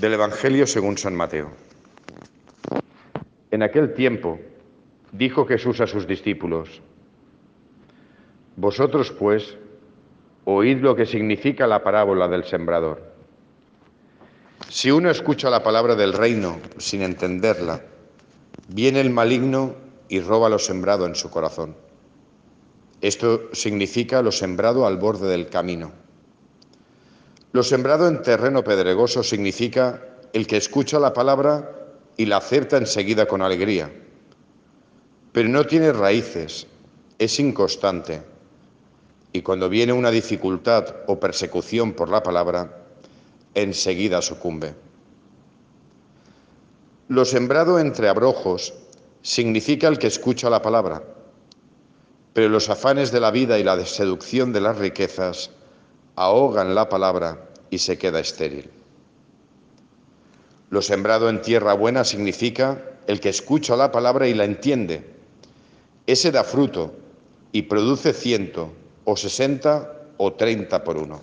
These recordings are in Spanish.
Del Evangelio según San Mateo. En aquel tiempo dijo Jesús a sus discípulos, Vosotros pues oíd lo que significa la parábola del sembrador. Si uno escucha la palabra del reino sin entenderla, viene el maligno y roba lo sembrado en su corazón. Esto significa lo sembrado al borde del camino. Lo sembrado en terreno pedregoso significa el que escucha la palabra y la acepta enseguida con alegría, pero no tiene raíces, es inconstante, y cuando viene una dificultad o persecución por la palabra, enseguida sucumbe. Lo sembrado entre abrojos significa el que escucha la palabra, pero los afanes de la vida y la seducción de las riquezas ahogan la palabra y se queda estéril. Lo sembrado en tierra buena significa el que escucha la palabra y la entiende. Ese da fruto y produce ciento o sesenta o treinta por uno.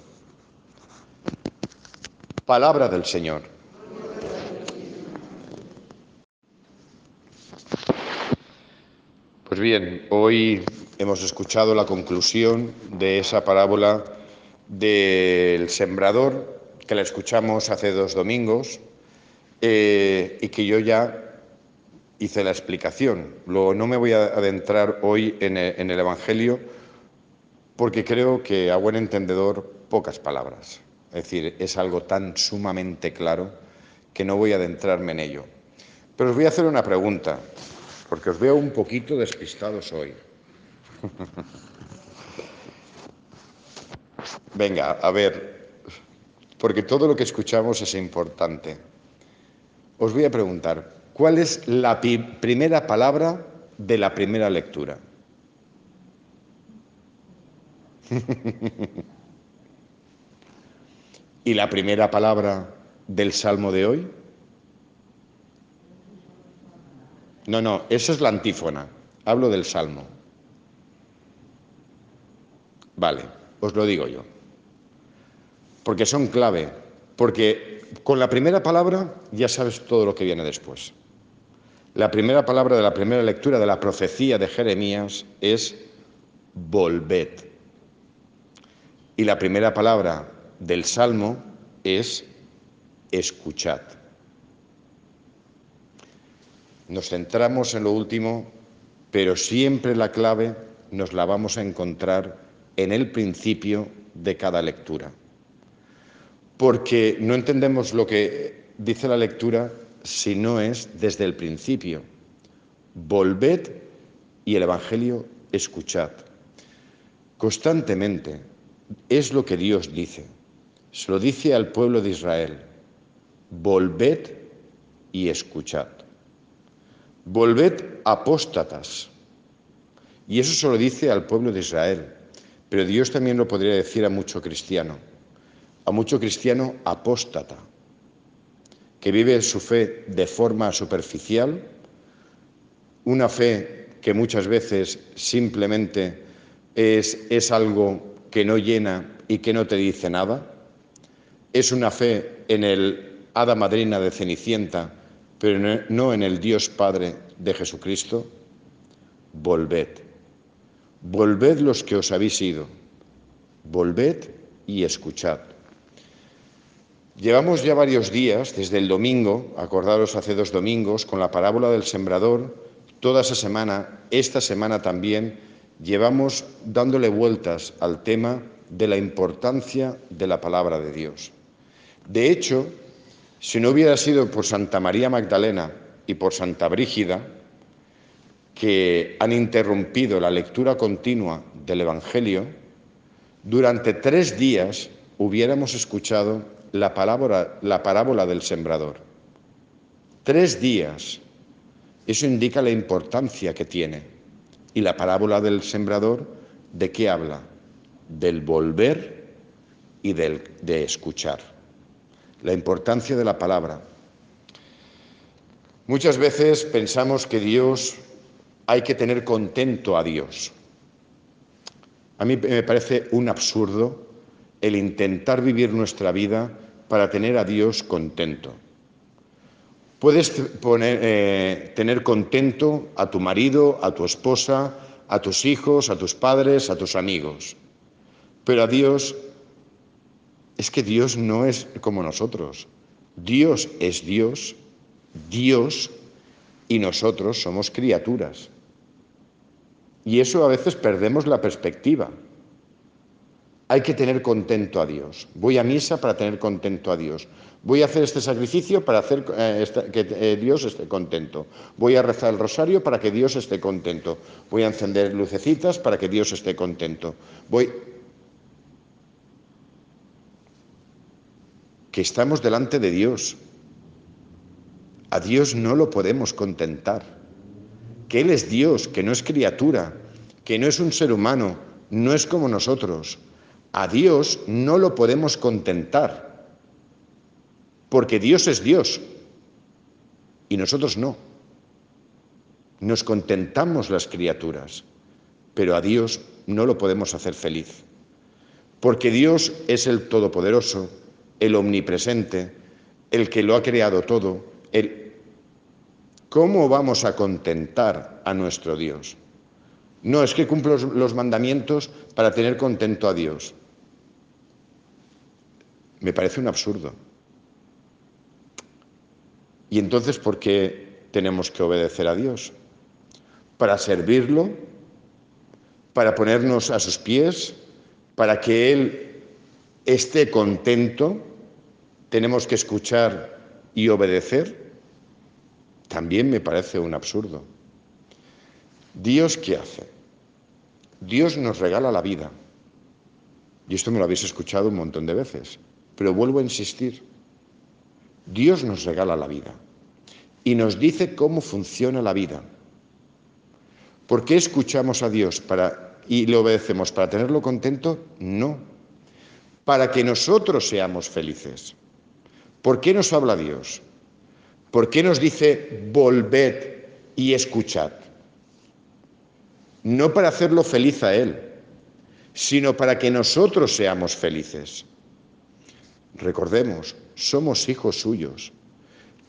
Palabra del Señor. Pues bien, hoy hemos escuchado la conclusión de esa parábola del sembrador que la escuchamos hace dos domingos eh, y que yo ya hice la explicación. Luego no me voy a adentrar hoy en el, en el Evangelio porque creo que a buen entendedor pocas palabras. Es decir, es algo tan sumamente claro que no voy a adentrarme en ello. Pero os voy a hacer una pregunta, porque os veo un poquito despistados hoy. Venga, a ver, porque todo lo que escuchamos es importante. Os voy a preguntar, ¿cuál es la primera palabra de la primera lectura? ¿Y la primera palabra del Salmo de hoy? No, no, eso es la antífona. Hablo del Salmo. Vale, os lo digo yo. Porque son clave. Porque con la primera palabra ya sabes todo lo que viene después. La primera palabra de la primera lectura de la profecía de Jeremías es volved. Y la primera palabra del Salmo es escuchad. Nos centramos en lo último, pero siempre la clave nos la vamos a encontrar en el principio de cada lectura. Porque no entendemos lo que dice la lectura si no es desde el principio. Volved y el Evangelio escuchad. Constantemente es lo que Dios dice. Se lo dice al pueblo de Israel. Volved y escuchad. Volved apóstatas. Y eso se lo dice al pueblo de Israel. Pero Dios también lo podría decir a mucho cristiano. A mucho cristiano apóstata. Que vive su fe de forma superficial. Una fe que muchas veces simplemente es, es algo que no llena y que no te dice nada. Es una fe en el hada madrina de Cenicienta, pero no en el Dios Padre de Jesucristo. Volved. Volved los que os habéis ido. Volved y escuchad. Llevamos ya varios días, desde el domingo, acordaros hace dos domingos, con la parábola del sembrador, toda esa semana, esta semana también, llevamos dándole vueltas al tema de la importancia de la palabra de Dios. De hecho, si no hubiera sido por Santa María Magdalena y por Santa Brígida, que han interrumpido la lectura continua del Evangelio, durante tres días hubiéramos escuchado la, palabra, la parábola del sembrador. Tres días. Eso indica la importancia que tiene. Y la parábola del sembrador, ¿de qué habla? Del volver y del, de escuchar. La importancia de la palabra. Muchas veces pensamos que Dios hay que tener contento a Dios. A mí me parece un absurdo el intentar vivir nuestra vida para tener a Dios contento. Puedes eh, tener contento a tu marido, a tu esposa, a tus hijos, a tus padres, a tus amigos. Pero a Dios, es que Dios no es como nosotros. Dios es Dios, Dios, y nosotros somos criaturas. Y eso a veces perdemos la perspectiva. Hay que tener contento a Dios. Voy a misa para tener contento a Dios. Voy a hacer este sacrificio para hacer eh, que eh, Dios esté contento. Voy a rezar el rosario para que Dios esté contento. Voy a encender lucecitas para que Dios esté contento. Voy que estamos delante de Dios. A Dios no lo podemos contentar. Que Él es Dios, que no es criatura, que no es un ser humano, no es como nosotros. A Dios no lo podemos contentar porque Dios es Dios y nosotros no. Nos contentamos las criaturas, pero a Dios no lo podemos hacer feliz, porque Dios es el Todopoderoso, el Omnipresente, el que lo ha creado todo. El... ¿Cómo vamos a contentar a nuestro Dios? No es que cumplo los mandamientos para tener contento a Dios. Me parece un absurdo. ¿Y entonces por qué tenemos que obedecer a Dios? Para servirlo, para ponernos a sus pies, para que Él esté contento, tenemos que escuchar y obedecer. También me parece un absurdo. Dios qué hace? Dios nos regala la vida. Y esto me lo habéis escuchado un montón de veces, pero vuelvo a insistir. Dios nos regala la vida y nos dice cómo funciona la vida. ¿Por qué escuchamos a Dios para, y le obedecemos? ¿Para tenerlo contento? No. Para que nosotros seamos felices. ¿Por qué nos habla Dios? ¿Por qué nos dice volved y escuchad? No para hacerlo feliz a Él, sino para que nosotros seamos felices. Recordemos, somos hijos suyos.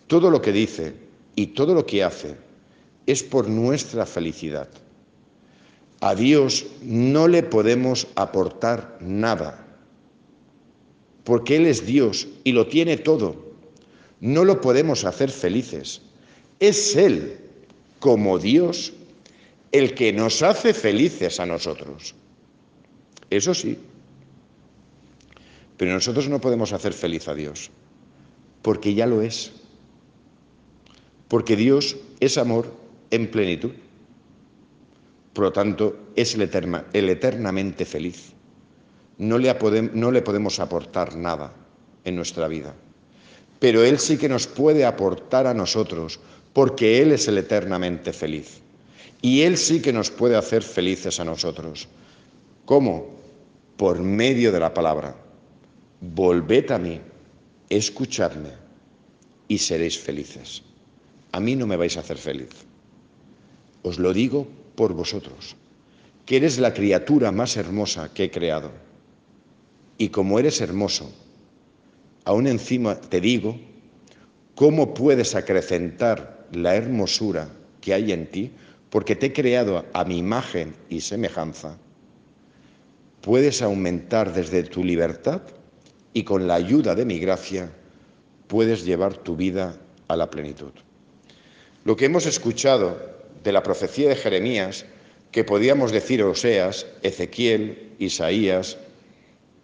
Todo lo que dice y todo lo que hace es por nuestra felicidad. A Dios no le podemos aportar nada, porque Él es Dios y lo tiene todo. No lo podemos hacer felices. Es Él, como Dios, el que nos hace felices a nosotros. Eso sí, pero nosotros no podemos hacer feliz a Dios, porque ya lo es. Porque Dios es amor en plenitud. Por lo tanto, es el, eternamente feliz. No le, no le podemos aportar nada en nuestra vida. Pero Él sí que nos puede aportar a nosotros, porque Él es el eternamente feliz. Y Él sí que nos puede hacer felices a nosotros. ¿Cómo? Por medio de la palabra volved a mí, escuchadme y seréis felices. A mí no me vais a hacer feliz. Os lo digo por vosotros, que eres la criatura más hermosa que he creado. Y como eres hermoso, aún encima te digo, ¿cómo puedes acrecentar la hermosura que hay en ti? Porque te he creado a mi imagen y semejanza. Puedes aumentar desde tu libertad y con la ayuda de mi gracia puedes llevar tu vida a la plenitud. Lo que hemos escuchado de la profecía de Jeremías, que podíamos decir Oseas, Ezequiel, Isaías,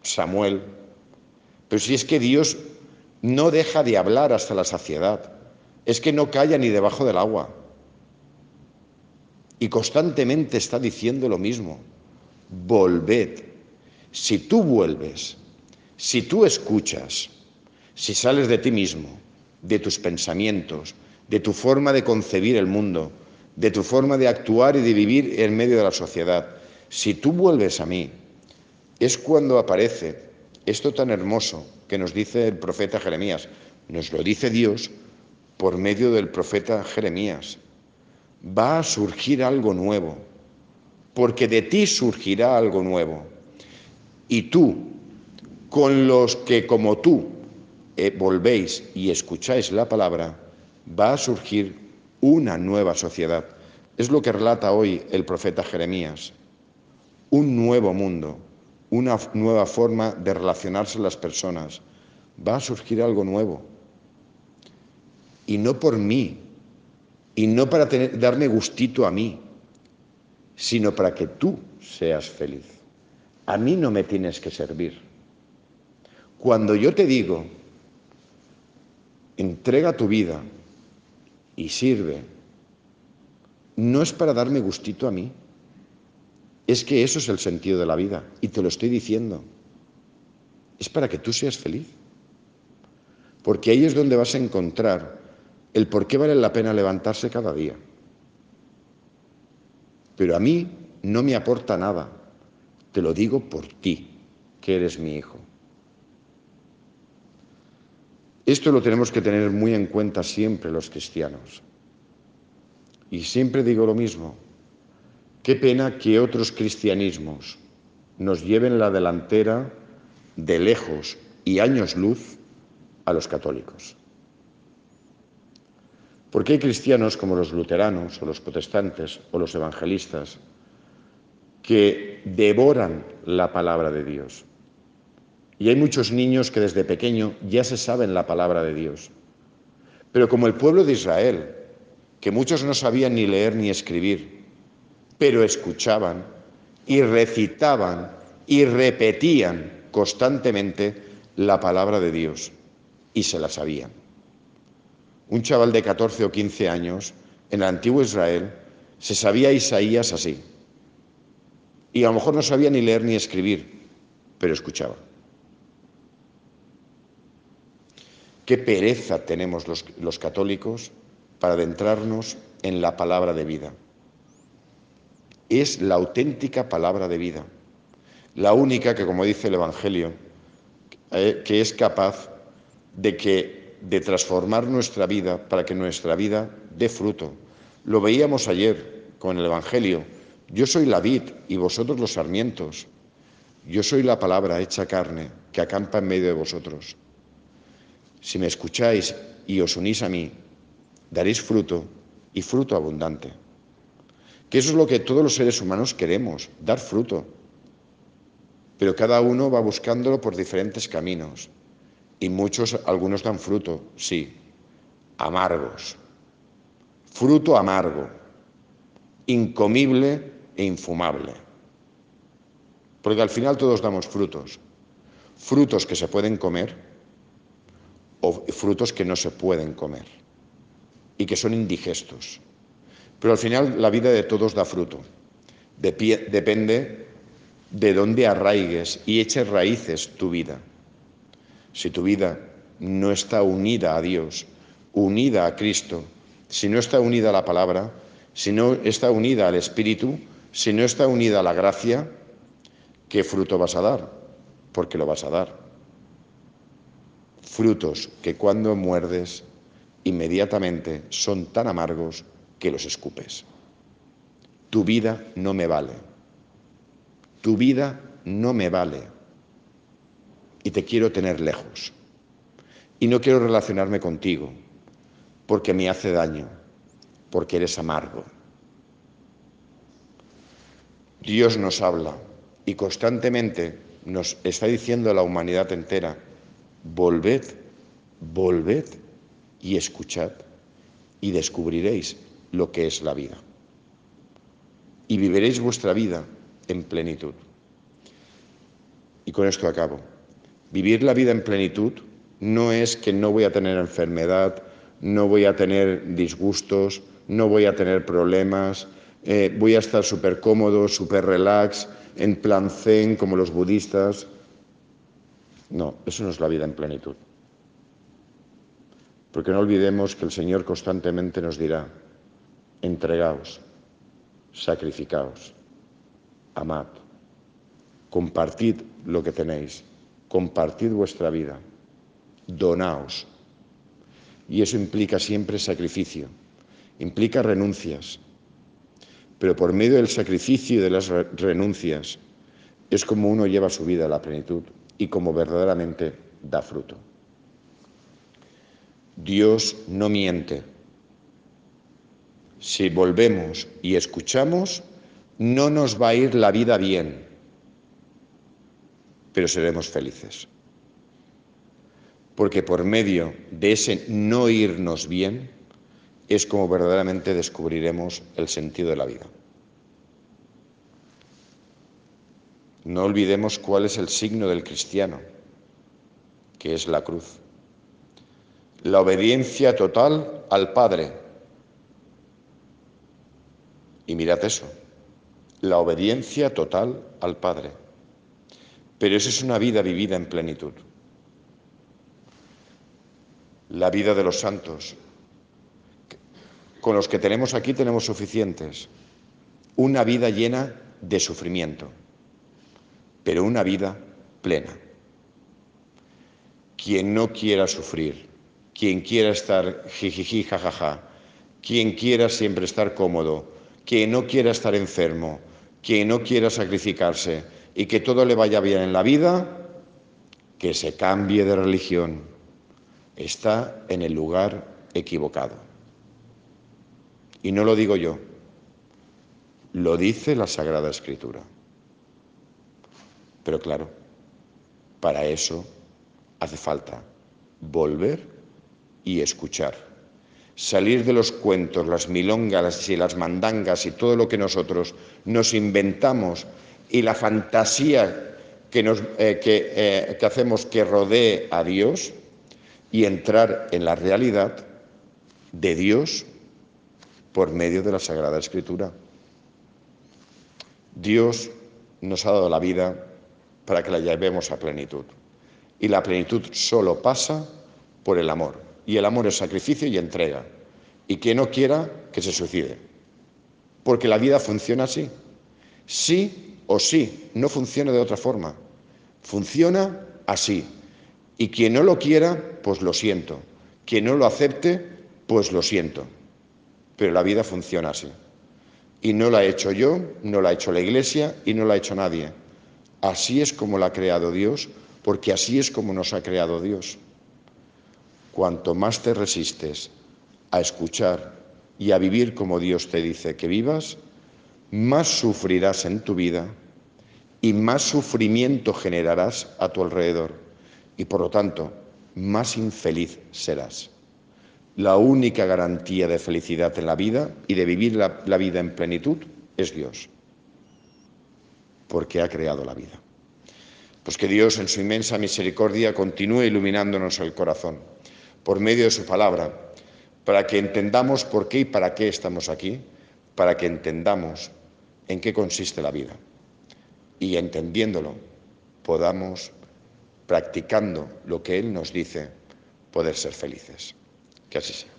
Samuel, pero si es que Dios no deja de hablar hasta la saciedad, es que no calla ni debajo del agua. Y constantemente está diciendo lo mismo, volved. Si tú vuelves, si tú escuchas, si sales de ti mismo, de tus pensamientos, de tu forma de concebir el mundo, de tu forma de actuar y de vivir en medio de la sociedad, si tú vuelves a mí, es cuando aparece esto tan hermoso que nos dice el profeta Jeremías, nos lo dice Dios por medio del profeta Jeremías. Va a surgir algo nuevo, porque de ti surgirá algo nuevo. Y tú, con los que como tú eh, volvéis y escucháis la palabra, va a surgir una nueva sociedad. Es lo que relata hoy el profeta Jeremías. Un nuevo mundo, una nueva forma de relacionarse las personas. Va a surgir algo nuevo. Y no por mí, y no para darme gustito a mí, sino para que tú seas feliz. A mí no me tienes que servir. Cuando yo te digo, entrega tu vida y sirve, no es para darme gustito a mí. Es que eso es el sentido de la vida y te lo estoy diciendo. Es para que tú seas feliz. Porque ahí es donde vas a encontrar el por qué vale la pena levantarse cada día. Pero a mí no me aporta nada. Te lo digo por ti, que eres mi hijo. Esto lo tenemos que tener muy en cuenta siempre los cristianos. Y siempre digo lo mismo. Qué pena que otros cristianismos nos lleven la delantera de lejos y años luz a los católicos. Porque hay cristianos como los luteranos o los protestantes o los evangelistas que devoran la palabra de Dios. Y hay muchos niños que desde pequeño ya se saben la palabra de Dios. Pero como el pueblo de Israel, que muchos no sabían ni leer ni escribir, pero escuchaban y recitaban y repetían constantemente la palabra de Dios y se la sabían un chaval de 14 o 15 años, en el antiguo Israel, se sabía Isaías así. Y a lo mejor no sabía ni leer ni escribir, pero escuchaba. Qué pereza tenemos los, los católicos para adentrarnos en la palabra de vida. Es la auténtica palabra de vida, la única que, como dice el Evangelio, eh, que es capaz de que de transformar nuestra vida para que nuestra vida dé fruto. Lo veíamos ayer con el Evangelio. Yo soy la vid y vosotros los sarmientos. Yo soy la palabra hecha carne que acampa en medio de vosotros. Si me escucháis y os unís a mí, daréis fruto y fruto abundante. Que eso es lo que todos los seres humanos queremos, dar fruto. Pero cada uno va buscándolo por diferentes caminos. Y muchos, algunos dan fruto, sí, amargos. Fruto amargo, incomible e infumable. Porque al final todos damos frutos. Frutos que se pueden comer o frutos que no se pueden comer y que son indigestos. Pero al final la vida de todos da fruto. depende de dónde arraigues y eches raíces tu vida. Si tu vida no está unida a Dios, unida a Cristo, si no está unida a la palabra, si no está unida al Espíritu, si no está unida a la gracia, ¿qué fruto vas a dar? Porque lo vas a dar. Frutos que cuando muerdes inmediatamente son tan amargos que los escupes. Tu vida no me vale. Tu vida no me vale y te quiero tener lejos. Y no quiero relacionarme contigo porque me hace daño, porque eres amargo. Dios nos habla y constantemente nos está diciendo a la humanidad entera, volved, volved y escuchad y descubriréis lo que es la vida. Y viviréis vuestra vida en plenitud. Y con esto acabo. Vivir la vida en plenitud no es que no voy a tener enfermedad, no voy a tener disgustos, no voy a tener problemas, eh, voy a estar súper cómodo, súper relax, en plan zen como los budistas. No, eso no es la vida en plenitud. Porque no olvidemos que el Señor constantemente nos dirá, entregaos, sacrificaos, amad, compartid lo que tenéis compartid vuestra vida, donaos. Y eso implica siempre sacrificio, implica renuncias. Pero por medio del sacrificio y de las renuncias es como uno lleva su vida a la plenitud y como verdaderamente da fruto. Dios no miente si volvemos y escuchamos, no nos va a ir la vida bien, pero seremos felices. Porque por medio de ese no irnos bien es como verdaderamente descubriremos el sentido de la vida. No olvidemos cuál es el signo del cristiano, que es la cruz. La obediencia total al Padre. Y mirad eso, la obediencia total al Padre. Pero eso es una vida vivida en plenitud. La vida de los santos. Con los que tenemos aquí tenemos suficientes. Una vida llena de sufrimiento, pero una vida plena. Quien no quiera sufrir, quien quiera estar jijiji, jajaja, quien quiera siempre estar cómodo, quien no quiera estar enfermo, quien no quiera sacrificarse y que todo le vaya bien en la vida, que se cambie de religión. Está en el lugar equivocado. Y no lo digo yo, lo dice la Sagrada Escritura. Pero claro, para eso hace falta volver y escuchar salir de los cuentos, las milongas y las mandangas y todo lo que nosotros nos inventamos y la fantasía eh, eh, que hacemos que rodee a Dios y entrar en la realidad de Dios por medio de la Sagrada Escritura. Dios nos ha dado la vida para que la llevemos a plenitud. Y la plenitud solo pasa por el amor y el amor es sacrificio y entrega. Y que no quiera, que se suicide. Porque la vida funciona así. Sí o sí, no funciona de otra forma. Funciona así. Y quien no lo quiera, pues lo siento. Quien no lo acepte, pues lo siento. Pero la vida funciona así. Y no la he hecho yo, no la ha hecho la Iglesia y no la ha hecho nadie. Así es como la ha creado Dios, porque así es como nos ha creado Dios. Cuanto más te resistes a escuchar y a vivir como Dios te dice que vivas, más sufrirás en tu vida y más sufrimiento generarás a tu alrededor y por lo tanto más infeliz serás. La única garantía de felicidad en la vida y de vivir la, vida en plenitud es Dios, porque ha creado la vida. Pues que Dios en su inmensa misericordia continúe iluminándonos el corazón por medio de su palabra, para que entendamos por qué y para qué estamos aquí, para que entendamos en qué consiste la vida y entendiéndolo podamos, practicando lo que Él nos dice, poder ser felices. Que así sea.